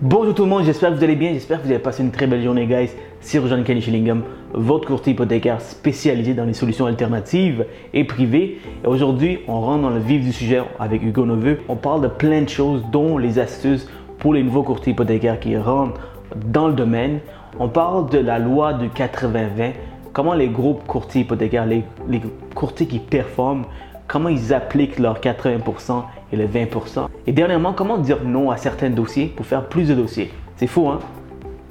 Bonjour tout le monde, j'espère que vous allez bien, j'espère que vous avez passé une très belle journée guys. C'est Rojan Kenny Schillingham, votre courtier hypothécaire spécialisé dans les solutions alternatives et privées. Et aujourd'hui, on rentre dans le vif du sujet avec Hugo Neveu. On parle de plein de choses, dont les astuces pour les nouveaux courtiers hypothécaires qui rentrent dans le domaine. On parle de la loi du 80-20, comment les groupes courtiers hypothécaires, les, les courtiers qui performent, comment ils appliquent leurs 80% et les 20%. Et dernièrement, comment dire non à certains dossiers pour faire plus de dossiers? C'est faux, hein?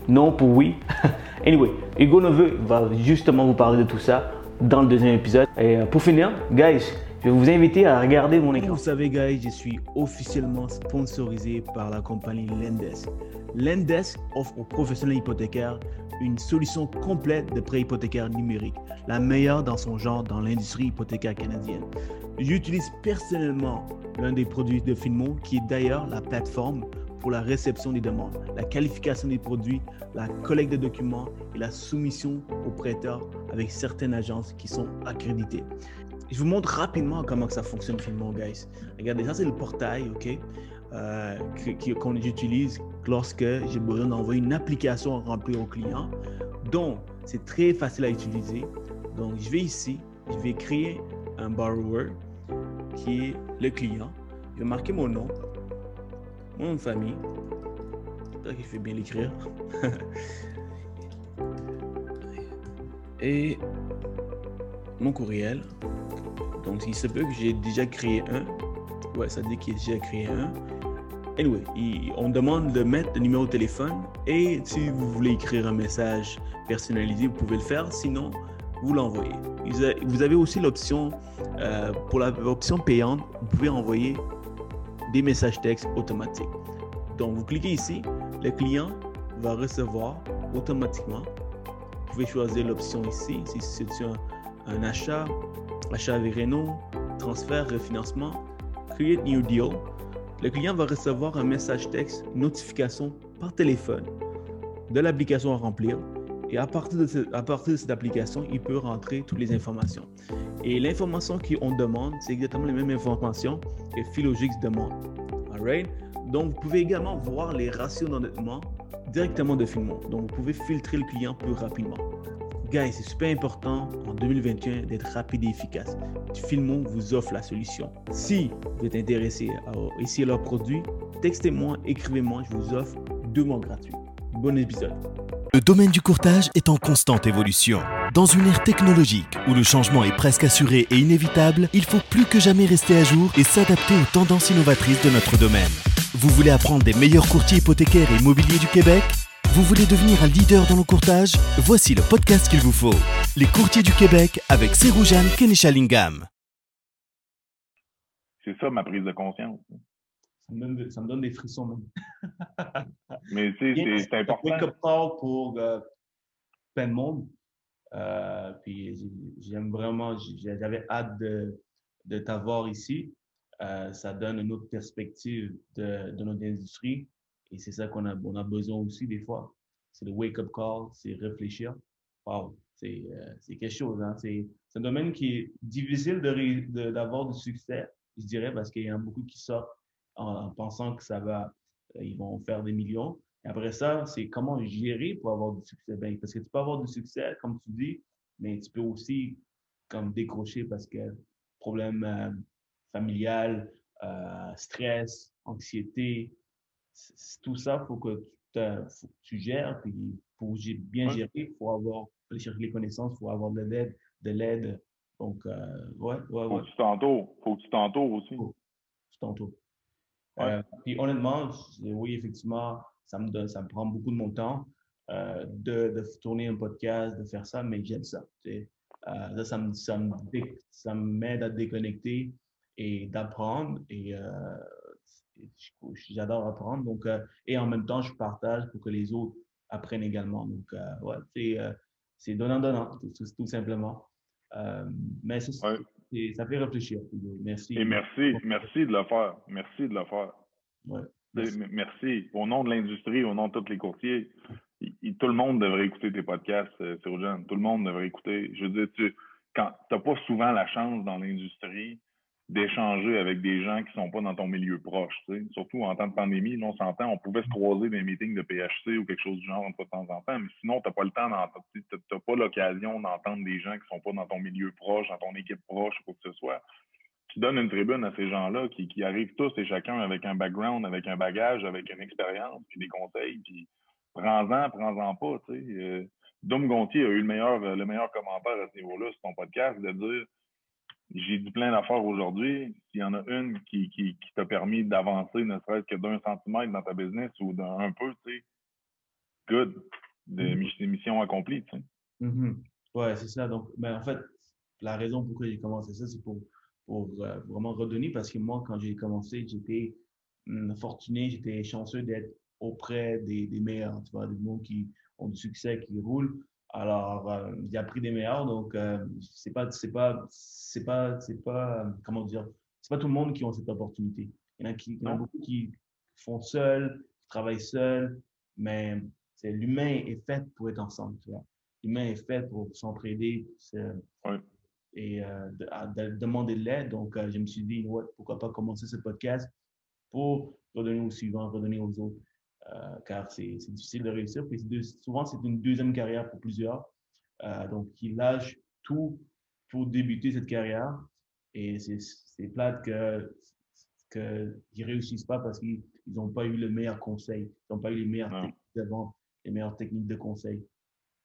Non pour oui. anyway, Hugo Neveu va justement vous parler de tout ça dans le deuxième épisode. Et euh, pour finir, guys, je vais vous inviter à regarder mon écran. Vous savez, guys, je suis officiellement sponsorisé par la compagnie Lendesk. Lendesk offre aux professionnels hypothécaires une solution complète de prêt hypothécaire numérique, la meilleure dans son genre dans l'industrie hypothécaire canadienne. J'utilise personnellement l'un des produits de Finmo, qui est d'ailleurs la plateforme pour la réception des demandes, la qualification des produits, la collecte de documents et la soumission aux prêteurs avec certaines agences qui sont accréditées. Je vous montre rapidement comment ça fonctionne Finmo, guys. Regardez, ça c'est le portail, ok, euh, qu'on utilise lorsque j'ai besoin d'envoyer une application à remplir au client. Donc, c'est très facile à utiliser. Donc, je vais ici, je vais créer un borrower qui est le client. Je vais marquer mon nom, mon nom de famille. J'espère qu'il fait bien l'écrire. Et mon courriel. Donc, il se peut que j'ai déjà créé un. Ouais, ça dit qu'il a déjà créé un. Anyway, on demande de mettre le numéro de téléphone et si vous voulez écrire un message personnalisé, vous pouvez le faire. Sinon, vous l'envoyez. Vous avez aussi l'option, euh, pour l'option payante, vous pouvez envoyer des messages textes automatiques. Donc, vous cliquez ici, le client va recevoir automatiquement. Vous pouvez choisir l'option ici, si c'est un, un achat, achat avec Renault, transfert, refinancement, Create New Deal. Le client va recevoir un message texte, notification par téléphone de l'application à remplir et à partir, de cette application, il peut rentrer toutes les informations. Et l'information qu'on demande, c'est exactement les mêmes informations que Philogix demande. Alright? Donc, vous pouvez également voir les ratios d'endettement directement de Filmon. Donc, vous pouvez filtrer le client plus rapidement. Guys, c'est super important en 2021 d'être rapide et efficace. Filmon vous offre la solution. Si vous êtes intéressé à essayer leur produit, textez-moi, écrivez-moi, je vous offre deux mois gratuits. Bon épisode. Le domaine du courtage est en constante évolution. Dans une ère technologique où le changement est presque assuré et inévitable, il faut plus que jamais rester à jour et s'adapter aux tendances innovatrices de notre domaine. Vous voulez apprendre des meilleurs courtiers hypothécaires et immobiliers du Québec? Vous voulez devenir un leader dans le courtage? Voici le podcast qu'il vous faut. Les courtiers du Québec avec Seroujane Kenishalingam. C'est ça ma prise de conscience ça me donne, ça me donne des frissons même. Mais tu sais, c'est important. call pour euh, plein de monde. Euh, puis j'aime vraiment, j'avais hâte de, de t'avoir ici. Euh, ça donne une autre perspective de, de notre industrie. Et c'est ça qu'on a, on a besoin aussi des fois. C'est le wake-up call, c'est réfléchir. Wow, c'est quelque chose. Hein? C'est un domaine qui est difficile d'avoir de, du succès, je dirais, parce qu'il y en a beaucoup qui sortent en, pensant que ça va, euh, ils vont faire des millions. Après ça, c'est comment gérer pour avoir du succès. Ben, parce que tu peux avoir du succès, comme tu dis, mais tu peux aussi comme décrocher parce que problème euh, familial, euh, stress, anxiété, tout ça, il faut que tu, gères. Puis pour bien gérer, il faut avoir, aller chercher les connaissances, il faut avoir de l'aide, de l'aide. Donc, ouais, ouais, ouais. Faut que tu t'entoures. Faut que tu t'entoures aussi. Faut tu t'entoures. Euh, puis honnêtement, oui, effectivement, ça me, donne, ça me prend beaucoup de mon temps euh, de, de, tourner un podcast, de faire ça, mais j'aime ça. Euh, ça, ça me, ça m'aide à déconnecter et d'apprendre. Et j'adore apprendre. Donc, et en même temps, je partage pour que les autres apprennent également. Donc, ouais, c'est, c'est donnant-donnant, tout, tout, simplement. mais et ça fait réfléchir. Merci. Et merci, merci de le faire. Merci de le faire. merci. Au nom de l'industrie, au nom de tous les courtiers, tout le monde devrait écouter tes podcasts, euh, Tout le monde devrait écouter. Je veux dire, tu n'as pas souvent la chance dans l'industrie d'échanger avec des gens qui sont pas dans ton milieu proche. Surtout en temps de pandémie, là, on s'entend, on pouvait se croiser des meetings de PHC ou quelque chose du genre de temps en temps, mais sinon, tu pas le temps d'entendre, tu pas l'occasion d'entendre des gens qui sont pas dans ton milieu proche, dans ton équipe proche, ou quoi que ce soit. Tu donnes une tribune à ces gens-là qui, qui arrivent tous et chacun avec un background, avec un bagage, avec une expérience, puis des conseils, puis prends-en, prends-en pas. Sais. Euh, Dom Gontier a eu le meilleur, le meilleur commentaire à ce niveau-là sur ton podcast, de dire j'ai dit plein d'affaires aujourd'hui. S'il y en a une qui, qui, qui t'a permis d'avancer, ne serait-ce que d'un centimètre dans ta business ou d'un peu, tu sais, good. De mm-hmm. mission accomplie, tu sais. Mm-hmm. Ouais, c'est ça. Donc, ben, en fait, la raison pourquoi j'ai commencé ça, c'est pour, pour euh, vraiment redonner parce que moi, quand j'ai commencé, j'étais hum, fortuné, j'étais chanceux d'être auprès des, des meilleurs, tu vois, des gens qui ont du succès, qui roulent. Alors, euh, il a pris des meilleurs, donc euh, c'est pas, c'est pas, c'est pas, c'est pas, comment dire, c'est pas tout le monde qui a cette opportunité. Il y en a, qui, il y en a beaucoup qui font seuls, qui travaillent seuls, mais c'est l'humain est fait pour être ensemble, tu vois. L'humain est fait pour s'entraider et euh, de, demander de l'aide. Donc, euh, je me suis dit, pourquoi pas commencer ce podcast pour redonner aux suivants, redonner aux autres. Euh, car c'est difficile de réussir. souvent, c'est une deuxième carrière pour plusieurs. Euh, donc, ils lâchent tout pour débuter cette carrière. Et c'est plate que qu'ils ne réussissent pas parce qu'ils n'ont pas eu le meilleur conseil. Ils n'ont pas eu les meilleures techniques de vente, les meilleures techniques de conseil.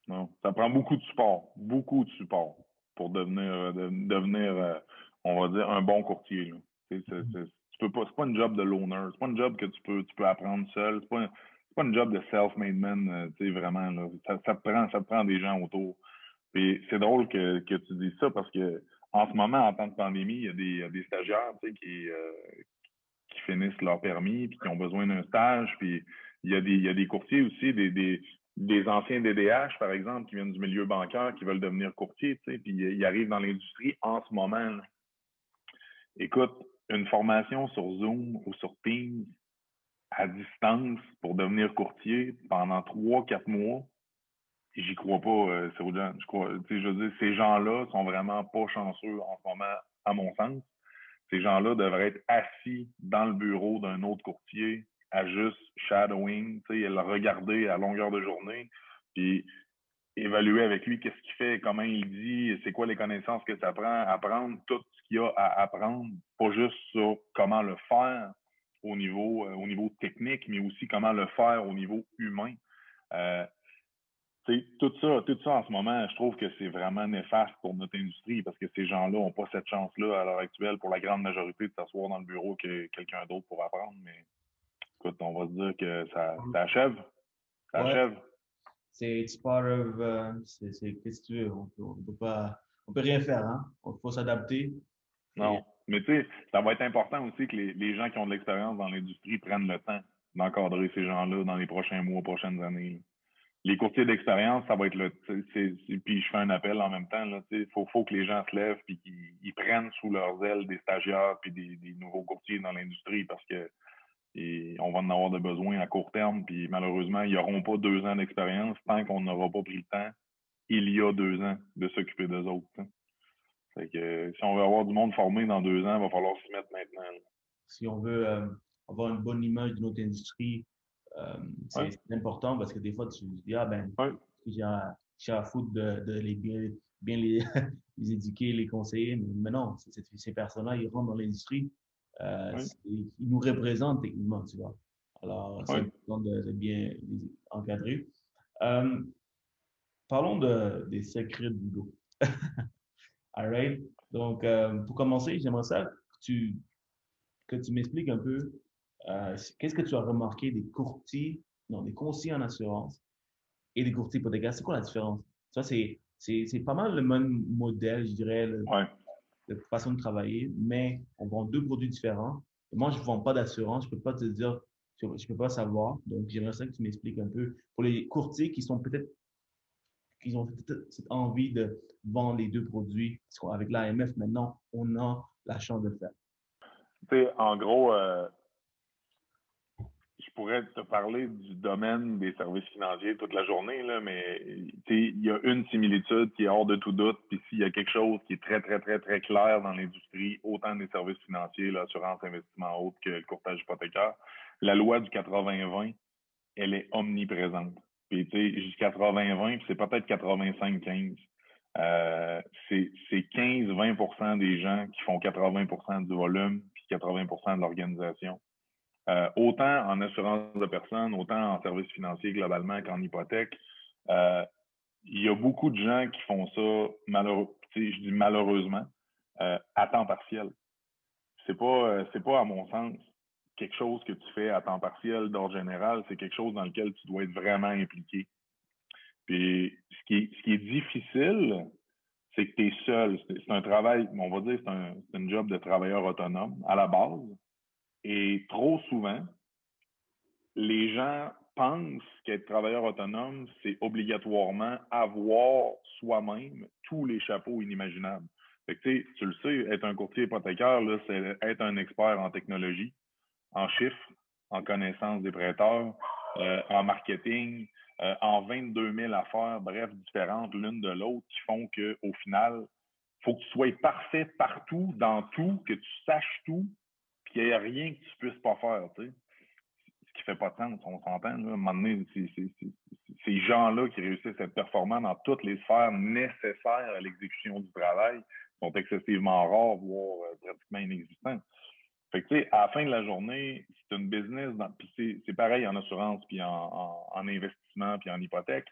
Non, ça prend beaucoup de support, beaucoup de support pour devenir, euh, devenir on va dire, un bon courtier. Mm-hmm peux pas, c'est pas une job de loner, c'est pas une job que tu peux, tu peux apprendre seul, c'est pas, pas une job de self-made man, euh, tu sais, vraiment, là. Ça, prend, ça prend des gens autour. C'est drôle que, que tu dises ça parce que, en ce moment, en temps de pandémie, il y a des, des stagiaires, tu sais, qui, euh, qui finissent leur permis puis qui ont besoin d'un stage, puis il y a des, il y a des courtiers aussi, des, des, des anciens DDH, par exemple, qui viennent du milieu bancaire, qui veulent devenir courtiers, tu sais, puis ils arrivent dans l'industrie en ce moment. Écoute, une formation sur Zoom ou sur Teams à distance pour devenir courtier pendant trois, quatre mois, j'y crois pas, euh, Je veux dire, ces gens-là sont vraiment pas chanceux en ce moment, à mon sens. Ces gens-là devraient être assis dans le bureau d'un autre courtier à juste shadowing, tu sais, le regarder à longueur de journée, puis évaluer avec lui qu'est-ce qu'il fait, comment il dit, c'est quoi les connaissances que ça prend, apprendre tout ce qu'il y a à apprendre, pas juste sur comment le faire au niveau, euh, au niveau technique, mais aussi comment le faire au niveau humain. Euh, tout ça, tout ça en ce moment, je trouve que c'est vraiment néfaste pour notre industrie parce que ces gens-là n'ont pas cette chance-là à l'heure actuelle pour la grande majorité de s'asseoir dans le bureau que quelqu'un d'autre pour apprendre. Mais écoute, on va se dire que ça, ça achève. Ça achève c'est part of, euh, c'est, qu'est-ce que tu veux, on peut, peut pas, on peut rien faire, hein. Il faut s'adapter. Non, mais tu sais, ça va être important aussi que les, les gens qui ont de l'expérience dans l'industrie prennent le temps d'encadrer ces gens-là dans les prochains mois, prochaines années. Les courtiers d'expérience, ça va être le, puis je fais un appel en même temps, là, tu faut, faut que les gens se lèvent puis qu'ils prennent sous leurs ailes des stagiaires puis des, des nouveaux courtiers dans l'industrie parce que et on va en avoir de besoin à court terme. Puis malheureusement, ils n'auront pas deux ans d'expérience tant qu'on n'aura pas pris le temps, il y a deux ans, de s'occuper d'eux autres. Fait que, si on veut avoir du monde formé dans deux ans, il va falloir s'y mettre maintenant. Si on veut euh, avoir une bonne image de notre industrie, euh, c'est important parce que des fois, tu te dis, ah ben, j'ai à foutre de, de les bien, bien les, les éduquer, les conseiller. Mais, non, ces personnes-là, ils rentrent dans l'industrie, euh, ils nous représentent techniquement, tu vois. Alors, c'est important de, bien les encadrer. Euh, parlons de, des secrets de Hugo. All right? Donc, euh, pour commencer, j'aimerais ça que tu, que tu m'expliques un peu qu'est-ce que tu as remarqué des courtiers, non, des conseillers en assurance et des courtiers hypothécaires? C'est quoi la différence? Ça, c'est, c'est, pas mal le même modèle, je dirais, le, façon de travailler, mais on vend deux produits différents. moi, je ne vends pas d'assurance, je ne peux pas te dire, je ne peux pas savoir. Donc, j'aimerais ça que tu m'expliques un peu pour les courtiers qui sont peut-être, qui ont cette envie de vendre les deux produits. Qu'avec l'AMF, maintenant, on a la chance de le faire. Tu sais, en gros, euh, pourrais te parler du domaine des services financiers toute la journée, là, mais il y a une similitude qui est hors de tout doute. Puis s'il y a quelque chose qui est très, très, très, très clair dans l'industrie, autant des services financiers, l'assurance, investissement autre que le courtage hypothécaire, la loi du 80-20, elle est omniprésente. Puis tu sais, jusqu'à 80-20, c'est peut-être 85-15. Euh, c'est 15-20% des gens qui font 80% du volume puis 80% de l'organisation. Euh, autant en assurance de personnes, autant en services financiers globalement qu'en hypothèque. Euh, il y a beaucoup de gens qui font ça, malheureux, je dis malheureusement, euh, à temps partiel. C'est pas, c'est pas à mon sens quelque chose que tu fais à temps partiel d'ordre général, c'est quelque chose dans lequel tu dois être vraiment impliqué. Puis ce qui est, ce qui est difficile, c'est que tu es seul. C'est un travail, on va dire, c'est un, un job de travailleur autonome à la base. Et trop souvent, les gens pensent qu'être travailleur autonome, c'est obligatoirement avoir soi-même tous les chapeaux inimaginables. Tu le sais, être un courtier hypothécaire, c'est être un expert en technologie, en chiffres, en connaissance des prêteurs, euh, en marketing, euh, en 22 000 affaires, bref, différentes l'une de l'autre, qui font qu'au final, faut que tu sois parfait partout, dans tout, que tu saches tout, qu'il n'y ait rien que tu puisses pas faire, tu sais. Ce qui fait pas de sens, on s'entend. À un moment donné, ces gens-là qui réussissent à être performants dans toutes les sphères nécessaires à l'exécution du travail sont excessivement rares, voire euh, pratiquement inexistants. Fait que, tu sais, à la fin de la journée, c'est une business, puis c'est pareil en assurance, puis en, en investissement, puis en hypothèque.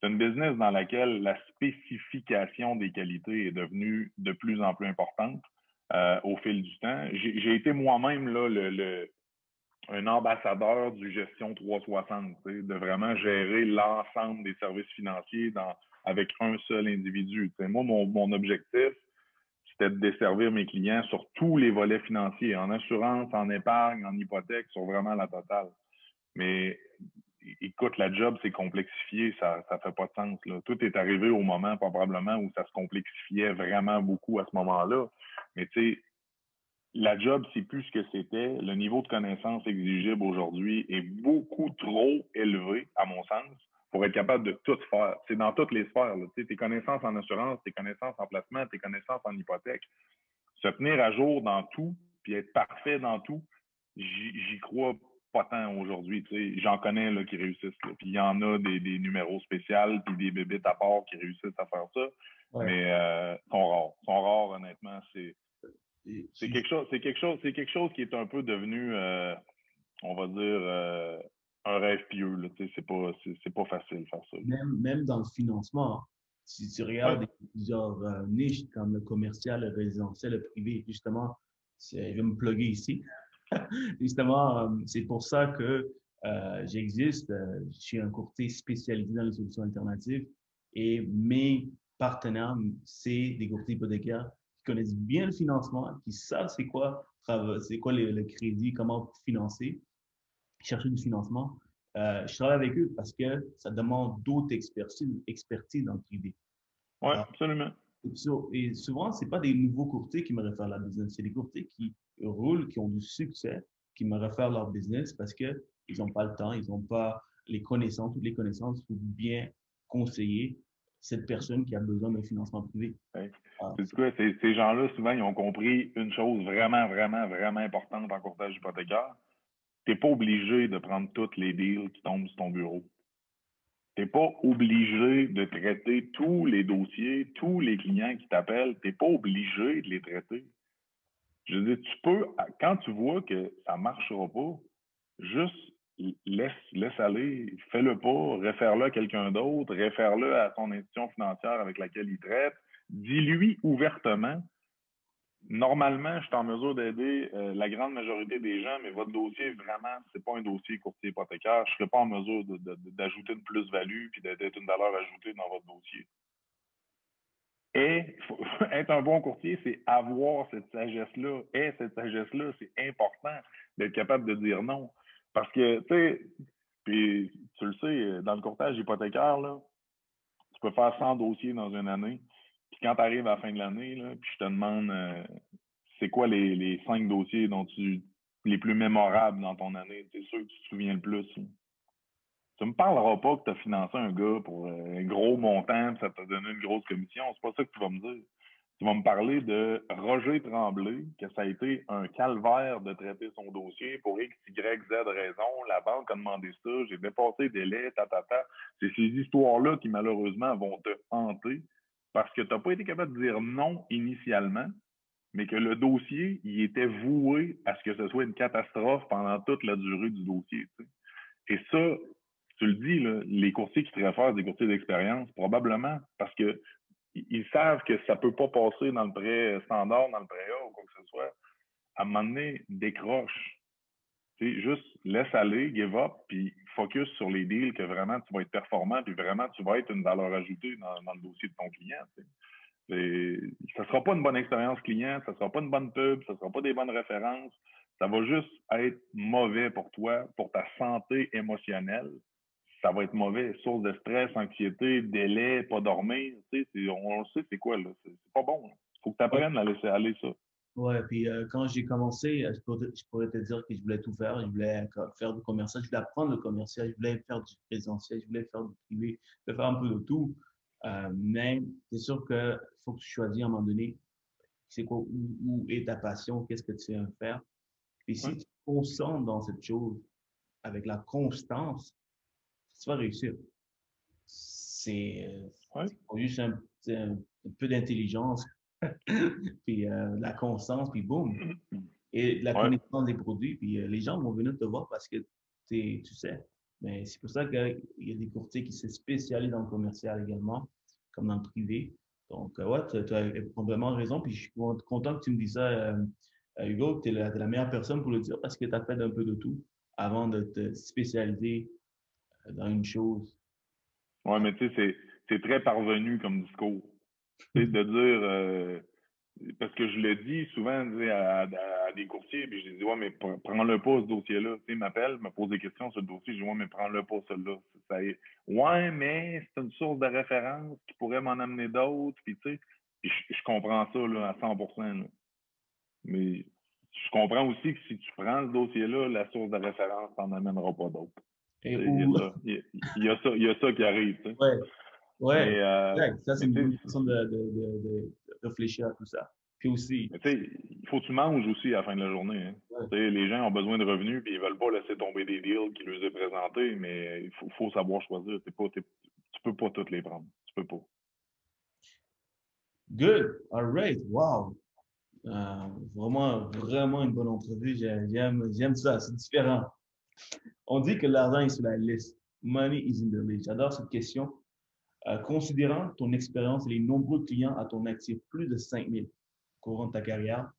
C'est une business dans laquelle la spécification des qualités est devenue de plus en plus importante. Euh, au fil du temps. J'ai été moi-même là le, un ambassadeur du gestion 360, de vraiment gérer l'ensemble des services financiers dans, avec un seul individu. moi, mon, mon objectif, c'était de desservir mes clients sur tous les volets financiers, en assurance, en épargne, en hypothèque, sur vraiment la totale. Mais écoute, la job s'est complexifié, ça ça fait pas de sens. Là. Tout est arrivé au moment probablement où ça se complexifiait vraiment beaucoup à ce moment-là. Mais tu sais, la job, c'est plus ce que c'était. Le niveau de connaissance exigible aujourd'hui est beaucoup trop élevé, à mon sens, pour être capable de tout faire. C'est dans toutes les sphères. Là. Tes connaissances en assurance, tes connaissances en placement, tes connaissances en hypothèque. Se tenir à jour dans tout, puis être parfait dans tout, j'y crois pas tant aujourd'hui. J'en connais là, qui réussissent. Puis il y en a des, des numéros spéciaux, puis des bébites à part qui réussissent à faire ça. Mais euh, sont rares. sont rares, honnêtement. C'est c'est quelque chose, c'est quelque chose, c'est quelque chose qui est un peu devenu, euh, on va dire, euh, un rêve pieux. C'est pas, c'est pas facile de faire ça. Même, même dans le financement, si tu regardes plusieurs euh, niches comme le commercial, le résidentiel, le privé, justement, je vais me plugger ici. justement, euh, c'est pour ça que euh, j'existe. Euh, je suis un courtier spécialisé dans les solutions alternatives et mes partenaires, c'est des courtiers hypothécaires qui connaissent bien le financement, qui savent c'est quoi, c'est quoi le, crédit, comment financer, chercher du financement. je travaille avec eux parce que ça demande d'autres expertises, expertise dans le privé. Oui, absolument. Et, souvent, ce pas des nouveaux courtiers qui me réfèrent la business, c'est des courtiers qui roulent, qui ont du succès, qui me réfèrent leur business parce qu'ils n'ont pas le temps, ils n'ont pas les connaissances, toutes les connaissances pour bien conseiller cette personne qui a besoin d'un financement privé. Ah. ces gens-là, souvent, ils ont compris une chose vraiment, vraiment, vraiment importante en courtage hypothécaire. Tu n'es pas obligé de prendre toutes les deals qui tombent sur ton bureau. Tu n'es pas obligé de traiter tous les dossiers, tous les clients qui t'appellent. Tu n'es pas obligé de les traiter. Je veux dire, tu peux, quand tu vois que ça ne marchera pas, juste laisse, laisse aller, fais-le pas, réfère-le à quelqu'un d'autre, réfère-le à ton institution financière avec laquelle il traite, dis-lui ouvertement. Normalement, je suis en mesure d'aider euh, la grande majorité des gens, mais votre dossier, vraiment, c'est pas un dossier courtier hypothécaire. Je ne serai pas en mesure d'ajouter une plus-value puis d'être une valeur ajoutée dans votre dossier. Et être un bon courtier, c'est avoir cette sagesse-là. Et cette sagesse-là, c'est important d'être capable de dire non. Parce que, tu sais, puis tu le sais, dans le courtage hypothécaire, tu peux faire 100 dossiers dans une année. Puis quand tu arrives à la fin de l'année, puis je te demande euh, c'est quoi les, 5 dossiers dont tu les plus mémorables dans ton année? C'est sûr que tu te souviens le plus. Tu me parleras pas que tu as financé un gars pour un gros montant, ça t'a donné une grosse commission. C'est pas ça que tu vas me dire. Tu vas me parler de Roger Tremblay, que ça a été un calvaire de traiter son dossier pour X, Y, Z raison. La banque a demandé ça, j'ai dépassé des délai, ta, ta, ta. C'est ces histoires-là qui, malheureusement, vont te hanter parce que tu n'as pas été capable de dire non initialement, mais que le dossier, il était voué à ce que ce soit une catastrophe pendant toute la durée du dossier. Et ça, tu le dis, les courtiers qui te réfèrent des courtiers d'expérience, probablement parce que ils savent que ça peut pas passer dans le prêt standard, dans le prêt A ou quoi que ce soit. À un moment donné, décroche. juste laisse aller, give up, puis focus sur les deals que vraiment tu vas être performant, puis vraiment tu vas être une valeur ajoutée dans, le dossier de ton client. Ça ne sera pas une bonne expérience client, ça sera pas une bonne pub, ça sera pas des bonnes références. Ça va juste être mauvais pour toi, pour ta santé émotionnelle. Ça va être mauvais. Source de stress, anxiété, délai, pas dormir. On, sait, c'est quoi, là? C'est pas bon. Il faut que tu apprennes à laisser aller ça. Ouais, puis euh, quand j'ai commencé, euh, je pourrais, te dire que je voulais tout faire. Je voulais faire du commercial, je voulais apprendre le commercial, je voulais faire du présentiel, je voulais faire du privé, je voulais faire un peu de tout. Euh, mais c'est sûr qu'il faut que tu choisisses à un moment donné c'est quoi, où, est ta passion, qu'est-ce que tu veux faire. Et si tu te concentres dans cette chose avec la constance, tu vas réussir. C'est juste un, un peu d'intelligence, puis euh, la constance, puis boum. Et la connaissance des produits, puis euh, les gens vont venir te voir parce que tu sais. Mais c'est pour ça qu'il y a des courtiers qui se spécialisent dans le commercial également, comme dans le privé. Donc, euh, ouais, tu as, complètement raison. Puis je suis content que tu me dises ça, Hugo, tu es, la meilleure personne pour le dire parce que tu as fait un peu de tout avant de te spécialiser dans une chose. Oui, mais tu sais, c'est très parvenu comme discours de dire, euh, parce que je le dis souvent à, des courtiers, puis je dis, ouais, mais prends-le pas, ce dossier-là. Tu sais, m'appelle, me pose des questions sur le dossier, je dis, ouais, mais prends-le pas, celui-là. Ouais, mais c'est une source de référence qui pourrait m'en amener d'autres, puis tu sais, je, comprends ça là, à 100% Mais je comprends aussi que si tu prends ce dossier-là, la source de référence t'en amènera pas d'autres. Il, y a ça, il, y a ça, qui arrive. Tu sais. ouais. Ouais, euh, ça, c'est une bonne façon de, de, de, réfléchir à tout ça. Puis aussi. il faut que tu manges aussi à la fin de la journée. Hein. Les gens ont besoin de revenus puis ils veulent pas laisser tomber des deals qui leur est présentés, mais il faut, faut savoir choisir. T'es pas, tu peux pas toutes les prendre. Tu peux pas. Good. All right. Wow. Euh, vraiment, vraiment une bonne entrevue. J'aime ça. C'est différent. On dit que l'argent est sur la liste. Money is in the list. J'adore cette question. Euh, considérant ton expérience et les nombreux clients à ton actif, plus de 5000 courant de ta carrière,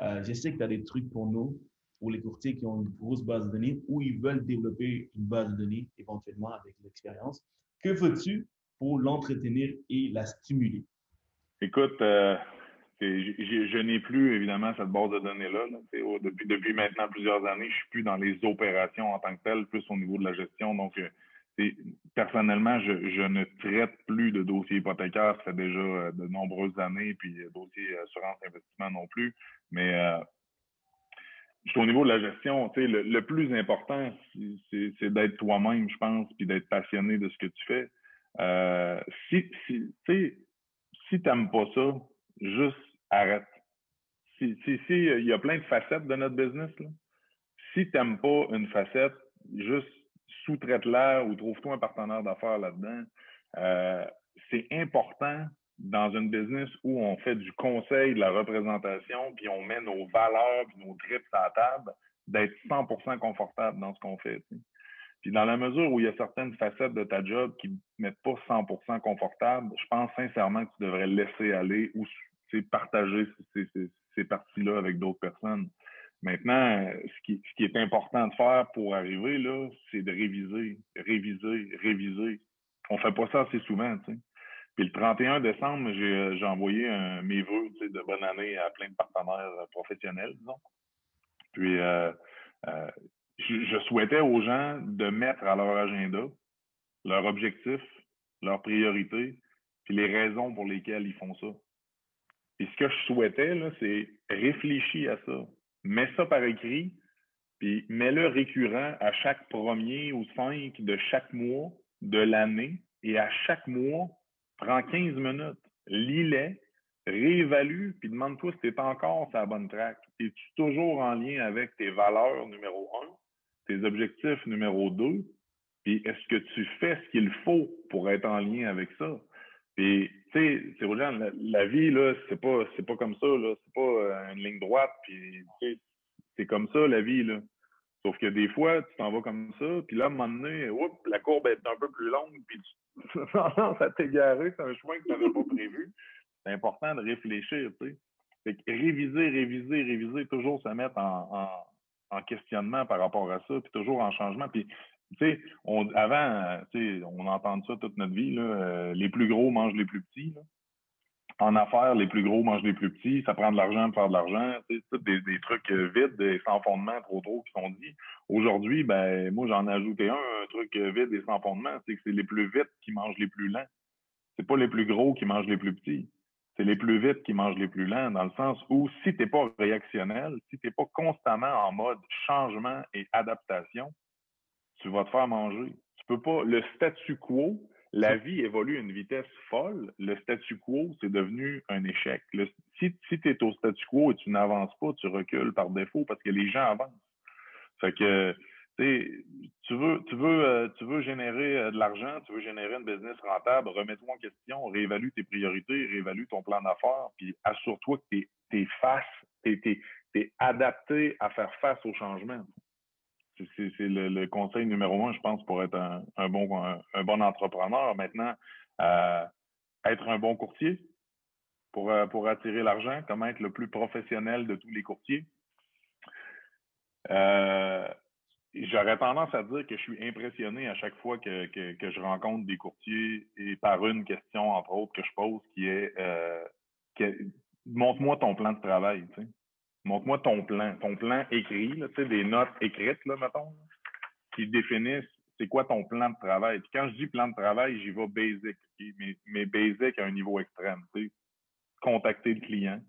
euh, je sais que tu as des trucs pour nous, pour les courtiers qui ont une grosse base de données ou ils veulent développer une base de données éventuellement avec l'expérience. Que fais-tu pour l'entretenir et la stimuler? Écoute, euh, je n'ai plus évidemment cette base de données-là. Depuis, maintenant plusieurs années, je suis plus dans les opérations en tant que telles, plus au niveau de la gestion. Donc, personnellement, je, ne traite plus de dossiers hypothécaires. Ça fait déjà euh, de nombreuses années, puis euh, dossiers assurance investissement non plus. Mais euh, au niveau de la gestion, le, plus important, c'est d'être toi-même, je pense, puis d'être passionné de ce que tu fais. Euh, si si si t'aimes pas ça, juste arrête. Si, si, si, il y a plein de facettes de notre business, si t'aimes pas une facette, juste sous-traite-la ou trouve-toi un partenaire d'affaires là-dedans. Euh, c'est important dans une business où on fait du conseil, de la représentation, puis on met nos valeurs, puis nos trips à la table, d'être 100% confortable dans ce qu'on fait. Dans la mesure où il y a certaines facettes de ta job qui ne mettent pas 100% confortable, je pense sincèrement que tu devrais laisser aller ou partager ces, parties-là avec d'autres personnes. Maintenant, ce qui, est important de faire pour arriver là, c'est de réviser, réviser, réviser. On fait pas ça assez souvent. Puis le 31 décembre, j'ai envoyé un, mes vœux tu sais, de bonne année à plein de partenaires professionnels, disons. Puis euh, euh, je, souhaitais aux gens de mettre à leur agenda leur objectif, leurs priorités, puis les raisons pour lesquelles ils font ça. Et ce que je souhaitais, c'est réfléchir à ça mets ça par écrit, puis mets-le récurrent à chaque premier ou cinq de chaque mois de l'année. Et à chaque mois, prends 15 minutes, lis-les, réévalue, puis demande-toi si tu es encore sur la bonne track. Es-tu toujours en lien avec tes valeurs numéro un, tes objectifs numéro deux, puis est-ce que tu fais ce qu'il faut pour être en lien avec ça? Puis, tu sais, c'est la, la vie, là, c'est pas, c'est pas comme ça, là. C'est pas euh, une ligne droite, puis, c'est comme ça, la vie, là. Sauf que des fois, tu t'en vas comme ça, puis là, à un moment donné, la courbe est un peu plus longue, puis tu tendance à t'égarer, c'est un chemin que tu n'avais pas prévu. C'est important de réfléchir, tu sais. Fait que réviser, réviser, réviser, toujours se mettre en, en, questionnement par rapport à ça, puis toujours en changement. Puis, tu sais, on, avant, on entend ça toute notre vie, là, euh, les plus gros mangent les plus petits. En affaires, les plus gros mangent les plus petits, ça prend de l'argent pour faire de l'argent, c'est des, des trucs euh, vides, des sans fondement trop trop qui sont dit. Aujourd'hui, ben moi j'en ai ajouté un, un truc euh, vide et sans fondement, c'est que c'est les plus vite qui mangent les plus lents. C'est pas les plus gros qui mangent les plus petits. C'est les plus vite qui mangent les plus lents, dans le sens où si t'es pas réactionnel, si t'es pas constamment en mode changement et adaptation, tu vas te faire manger. Tu peux pas. Le statu quo, la vie évolue à une vitesse folle. Le statu quo, c'est devenu un échec. si si tu es au statu quo et tu n'avances pas, tu recules par défaut parce que les gens avancent. Fait que tu veux, tu veux, euh, tu veux générer euh, de l'argent, tu veux générer une business rentable, remets-toi en question, réévalue tes priorités, réévalue ton plan d'affaires, puis assure-toi que tu es, face, tu es, adapté à faire face au changement c'est le, conseil numéro un, je pense, pour être un, bon, un, bon entrepreneur. Maintenant, euh, être un bon courtier pour, euh, pour attirer l'argent, comment être le plus professionnel de tous les courtiers. Euh, j'aurais tendance à dire que je suis impressionné à chaque fois que, que, je rencontre des courtiers et par une question, entre autres, que je pose qui est montre-moi ton plan de travail. Montre-moi ton plan, ton plan écrit, des notes écrites, là, mettons, qui définissent c'est quoi ton plan de travail. Puis quand je dis plan de travail, j'y vais basic, mais, basic à un niveau extrême. Contacter le client,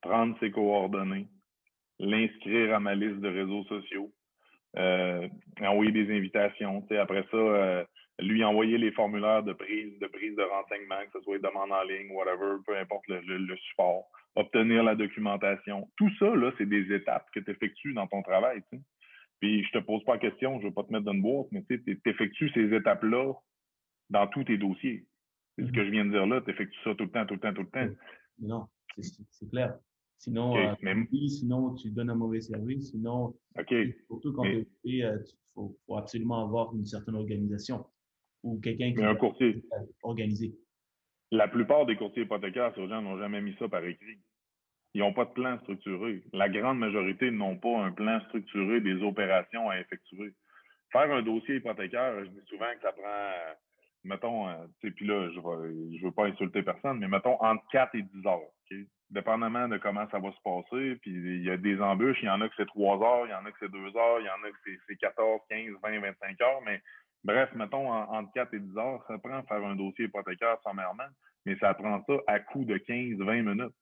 prendre ses coordonnées, l'inscrire à ma liste de réseaux sociaux, euh, envoyer des invitations. Après ça, euh, lui envoyer les formulaires de prise, de prise de renseignement, que ce soit demande en ligne, whatever, peu importe le, le support obtenir la documentation. Tout ça, là, c'est des étapes que tu effectues dans ton travail. Tu Puis je te pose pas la question, je veux pas te mettre dans une boîte, mais tu effectues ces étapes-là dans tous tes dossiers. C'est ce que je viens de dire là, tu effectues ça tout le temps, tout le temps, tout le temps. Non, c'est clair. Sinon, euh, sinon, tu donnes un mauvais service. Sinon, surtout quand tu il euh, faut, faut, absolument avoir une certaine organisation ou quelqu'un qui est organisé. La plupart des courtiers hypothécaires sur gens n'ont jamais mis ça par écrit. Ils n'ont pas de plan structuré. La grande majorité n'ont pas un plan structuré des opérations à effectuer. Faire un dossier hypothécaire, je dis souvent que ça prend, mettons, euh, tu sais, puis là, je ne veux pas insulter personne, mais mettons entre 4 et 10 heures. Okay? Dépendamment de comment ça va se passer, puis il y a des embûches, il y en a que c'est 3 heures, il y en a que c'est 2 heures, il y en a que c'est 14, 15, 20, 25 heures, mais Bref, mettons, entre 4 et 10 heures, ça prend faire un dossier hypothécaire sommairement, mais ça prend ça à coup de 15-20 minutes.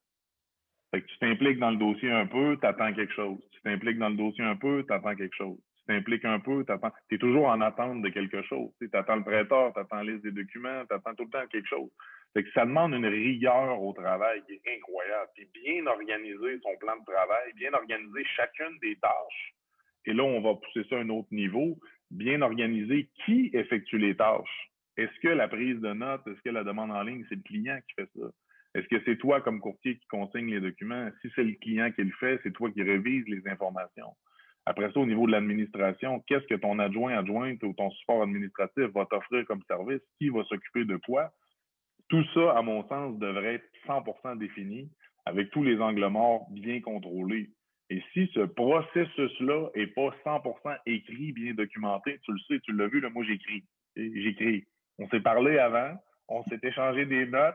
Fait que tu t'impliques dans le dossier un peu, tu attends quelque chose. Tu t'impliques dans le dossier un peu, tu attends quelque chose. Tu t'impliques un peu, tu es toujours en attente de quelque chose. Tu attends le prêteur, tu attends la liste des documents, tu attends tout le temps quelque chose. Fait que ça demande une rigueur au travail qui est incroyable. Puis bien organiser son plan de travail, bien organiser chacune des tâches. Et là, on va pousser ça à un autre niveau bien organisé qui effectue les tâches. Est-ce que la prise de notes, est-ce que la demande en ligne, c'est le client qui fait ça? Est-ce que c'est toi comme courtier qui consigne les documents? Si c'est le client qui le fait, c'est toi qui révise les informations. Après ça, au niveau de l'administration, qu'est-ce que ton adjoint, adjointe ou ton support administratif va t'offrir comme service? Qui va s'occuper de quoi? Tout ça, à mon sens, devrait être 100% défini avec tous les angles morts bien contrôlés. Et si ce processus-là est pas 100% écrit, bien documenté, tu le sais, tu l'as vu, là, moi j'écris. J'écris. On s'est parlé avant, on s'est échangé des notes.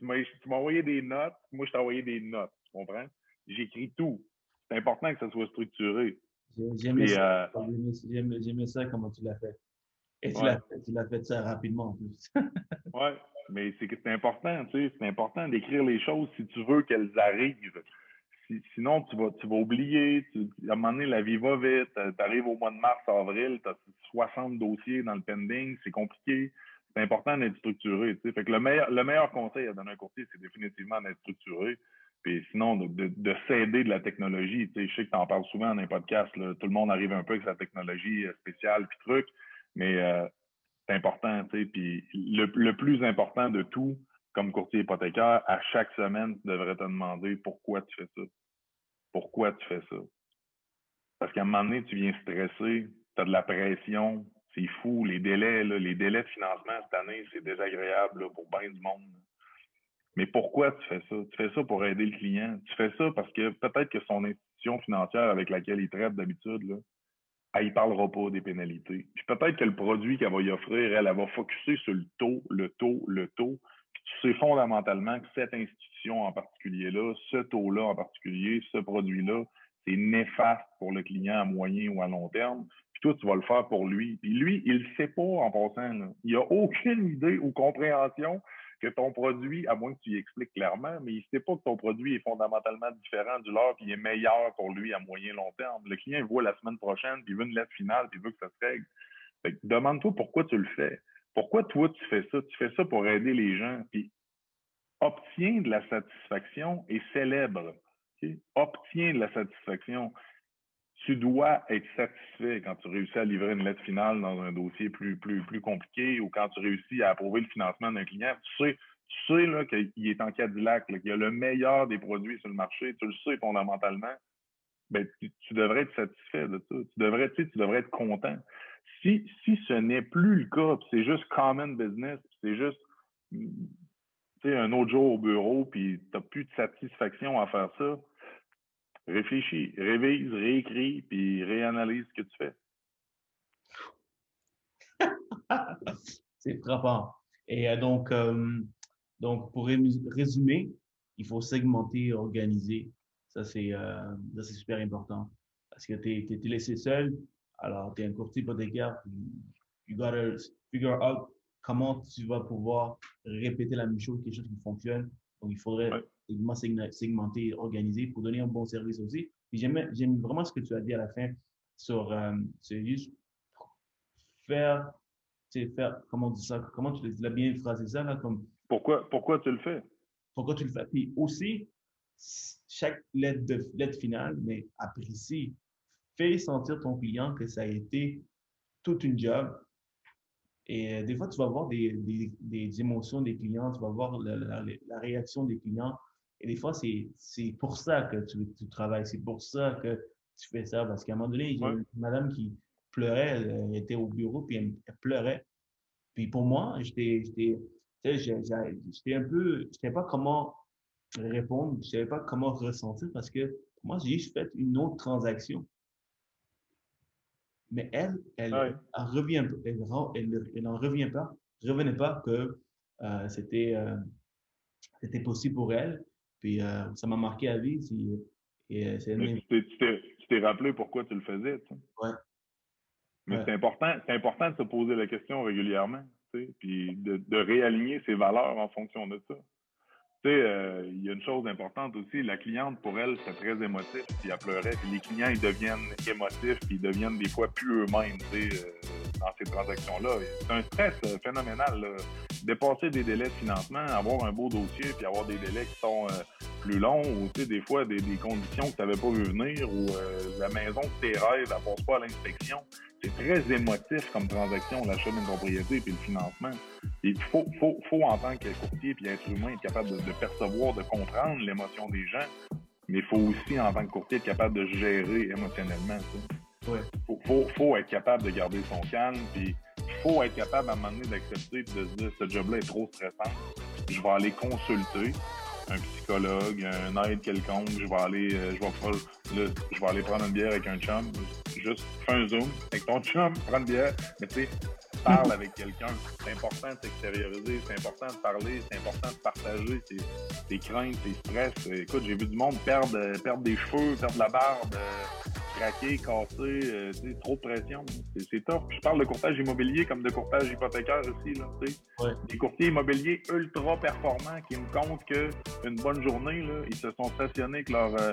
Tu m'as envoyé des notes, moi je t'ai envoyé des notes. Tu comprends? J'écris tout. C'est important que ça soit structuré. J'aimais ça, euh, ça comment tu l'as fait. Et tu l'as fait, ça rapidement en plus. oui, mais c'est important, tu sais, c'est important d'écrire les choses si tu veux qu'elles arrivent sinon, tu vas, tu vas oublier. à un moment donné, la vie va vite. Tu arrives au mois de mars, avril, tu as 60 dossiers dans le pending. C'est compliqué. C'est important d'être structuré. Fait que le meilleur, le meilleur conseil à donner un courtier, c'est définitivement d'être structuré. Puis sinon, de, de, s'aider de la technologie. je sais que tu en parles souvent dans un podcast. Tout le monde arrive un peu avec sa technologie euh, spéciale puis truc. Mais euh, c'est important. Puis le, le plus important de tout, comme courtier hypothécaire, à chaque semaine, tu devrais te demander pourquoi tu fais ça. Pourquoi tu fais ça? Parce qu'à un moment donné, tu viens stresser, tu as de la pression, c'est fou. Les délais, les délais de financement cette année, c'est désagréable pour bien du monde. Mais pourquoi tu fais ça? Tu fais ça pour aider le client. Tu fais ça parce que peut-être que son institution financière avec laquelle il traite d'habitude, elle ne parlera pas des pénalités. Puis peut-être que le produit qu'elle va y offrir, elle, elle va focuser sur le taux, le taux, le taux tu sais fondamentalement que cette institution en particulier-là, ce taux-là en particulier, ce produit-là, c'est néfaste pour le client à moyen ou à long terme. Puis toi, tu vas le faire pour lui. Puis lui, il ne sait pas en passant. Il n'a aucune idée ou compréhension que ton produit, à moins que tu y expliques clairement, mais il ne sait pas que ton produit est fondamentalement différent du leur, puis il est meilleur pour lui à moyen long terme. Le client, il voit la semaine prochaine, puis il veut une lettre finale, puis il veut que ça se règle. demande-toi pourquoi tu le fais. Pourquoi toi, tu fais ça? Tu fais ça pour aider les gens. Puis obtiens de la satisfaction et célèbre. Obtiens de la satisfaction. Tu dois être satisfait quand tu réussis à livrer une lettre finale dans un dossier plus, plus, plus compliqué ou quand tu réussis à approuver le financement d'un client. Tu sais, là, qu'il est en Cadillac, qu'il y a le meilleur des produits sur le marché. Tu le sais fondamentalement. Ben, tu, devrais être satisfait de ça. Tu devrais, tu, sais, tu devrais être content. Si, si ce n'est plus le cas, c'est juste common business, c'est juste un autre jour au bureau, puis tu n'as plus de satisfaction à faire ça, réfléchis, révise, réécris, puis réanalyse ce que tu fais. c'est frappant. Et euh, donc, euh, donc, pour résumer, il faut segmenter, organiser. Ça, c'est euh, super important. Parce que tu es, es, laissé seul, alors tu es un courtier hypothécaire, you gotta figure out comment tu vas pouvoir répéter la même chose, quelque chose qui fonctionne. Donc, il faudrait ouais. segmenter, organiser pour donner un bon service aussi. j'aime vraiment ce que tu as dit à la fin sur, euh, c'est juste faire, faire, comment on dit ça, comment tu l'as bien phrasé ça, là, comme. Pourquoi, pourquoi tu le fais? Pourquoi tu le fais? Puis aussi, chaque lettre, de, lettre finale, mais apprécie, fais sentir ton client que ça a été toute une job, et euh, des fois, tu vas voir des, des, des, émotions des clients, tu vas voir la, la, réaction des clients. Et des fois, c'est pour ça que tu, tu travailles, c'est pour ça que tu fais ça. Parce qu'à un moment donné, il y a une madame qui pleurait, elle, était au bureau, puis elle, pleurait. Puis pour moi, j'étais j'étais un peu, je savais pas comment répondre, je savais pas comment ressentir parce que moi, j'ai juste fait une autre transaction. Mais elle, elle, revient, elle, elle, n'en revient pas, revenait pas que euh, c'était euh, c'était possible pour elle. Puis euh, ça m'a marqué à vie. Et, tu t'es rappelé pourquoi tu le faisais. Tu Ouais. Mais c'est important, c'est important de se poser la question régulièrement, tu sais, puis de, de réaligner ses valeurs en fonction de ça. Tu sais, euh, il y a une chose importante aussi, la cliente, pour elle, c'est très émotif, puis elle pleurait, puis les clients, ils deviennent émotifs, puis ils deviennent des fois plus eux-mêmes, tu sais, euh, dans ces transactions-là. C'est un stress euh, phénoménal. Dépasser des délais de financement, avoir un beau dossier, puis avoir des délais qui sont plus longs, ou, tu sais, des fois, des, des conditions que tu n'avais pas vu venir, ou la maison que tes rêves, elle passe pas à l'inspection c'est très émotif comme transaction, l'achat d'une propriété puis le financement. Il faut, faut, faut en tant que courtier puis être humain être capable de, percevoir, de comprendre l'émotion des gens, mais il faut aussi en tant que courtier être capable de gérer émotionnellement ça. Ouais. Faut, être capable de garder son calme puis faut être capable à un moment donné d'accepter de se dire ce job-là est trop stressant. Je vais aller consulter un psychologue, un aide quelconque, je vais aller, euh, je vais, je vais aller prendre une bière avec un chum, juste fais un zoom avec ton chum, prends une bière, mais tu sais, parle avec quelqu'un. C'est important de s'extérioriser, c'est important de parler, c'est important de partager tes, tes craintes, tes stress. Écoute, j'ai vu du monde perdre, perdre des cheveux, perdre la barbe, craqué, cassé, euh, trop de pression. C'est- C'est tough. Puis je parle de courtage immobilier comme de courtage hypothécaire aussi. Là. Ouais. Des courtiers immobiliers ultra performants qui me comptent qu'une bonne journée, là, ils se sont stationnés avec leur, euh,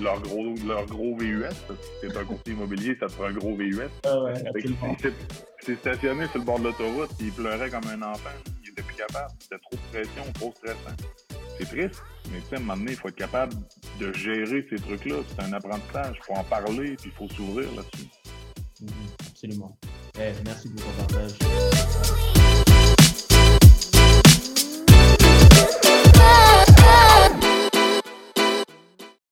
leur, gros, leur gros VUS. C'est un courtier immobilier, ça te prend un gros VUS. Ah ouais, il s'est stationné sur le bord de l'autoroute, puis il pleurait comme un enfant. Il était plus capable. C'était trop de pression, trop stressant. C'est triste, mais tu sais, à un moment donné, il faut être capable de gérer ces trucs-là. C'est un apprentissage. Il faut en parler, puis il faut s'ouvrir là-dessus. Mhm, Absolument. Eh, merci pour ton partage.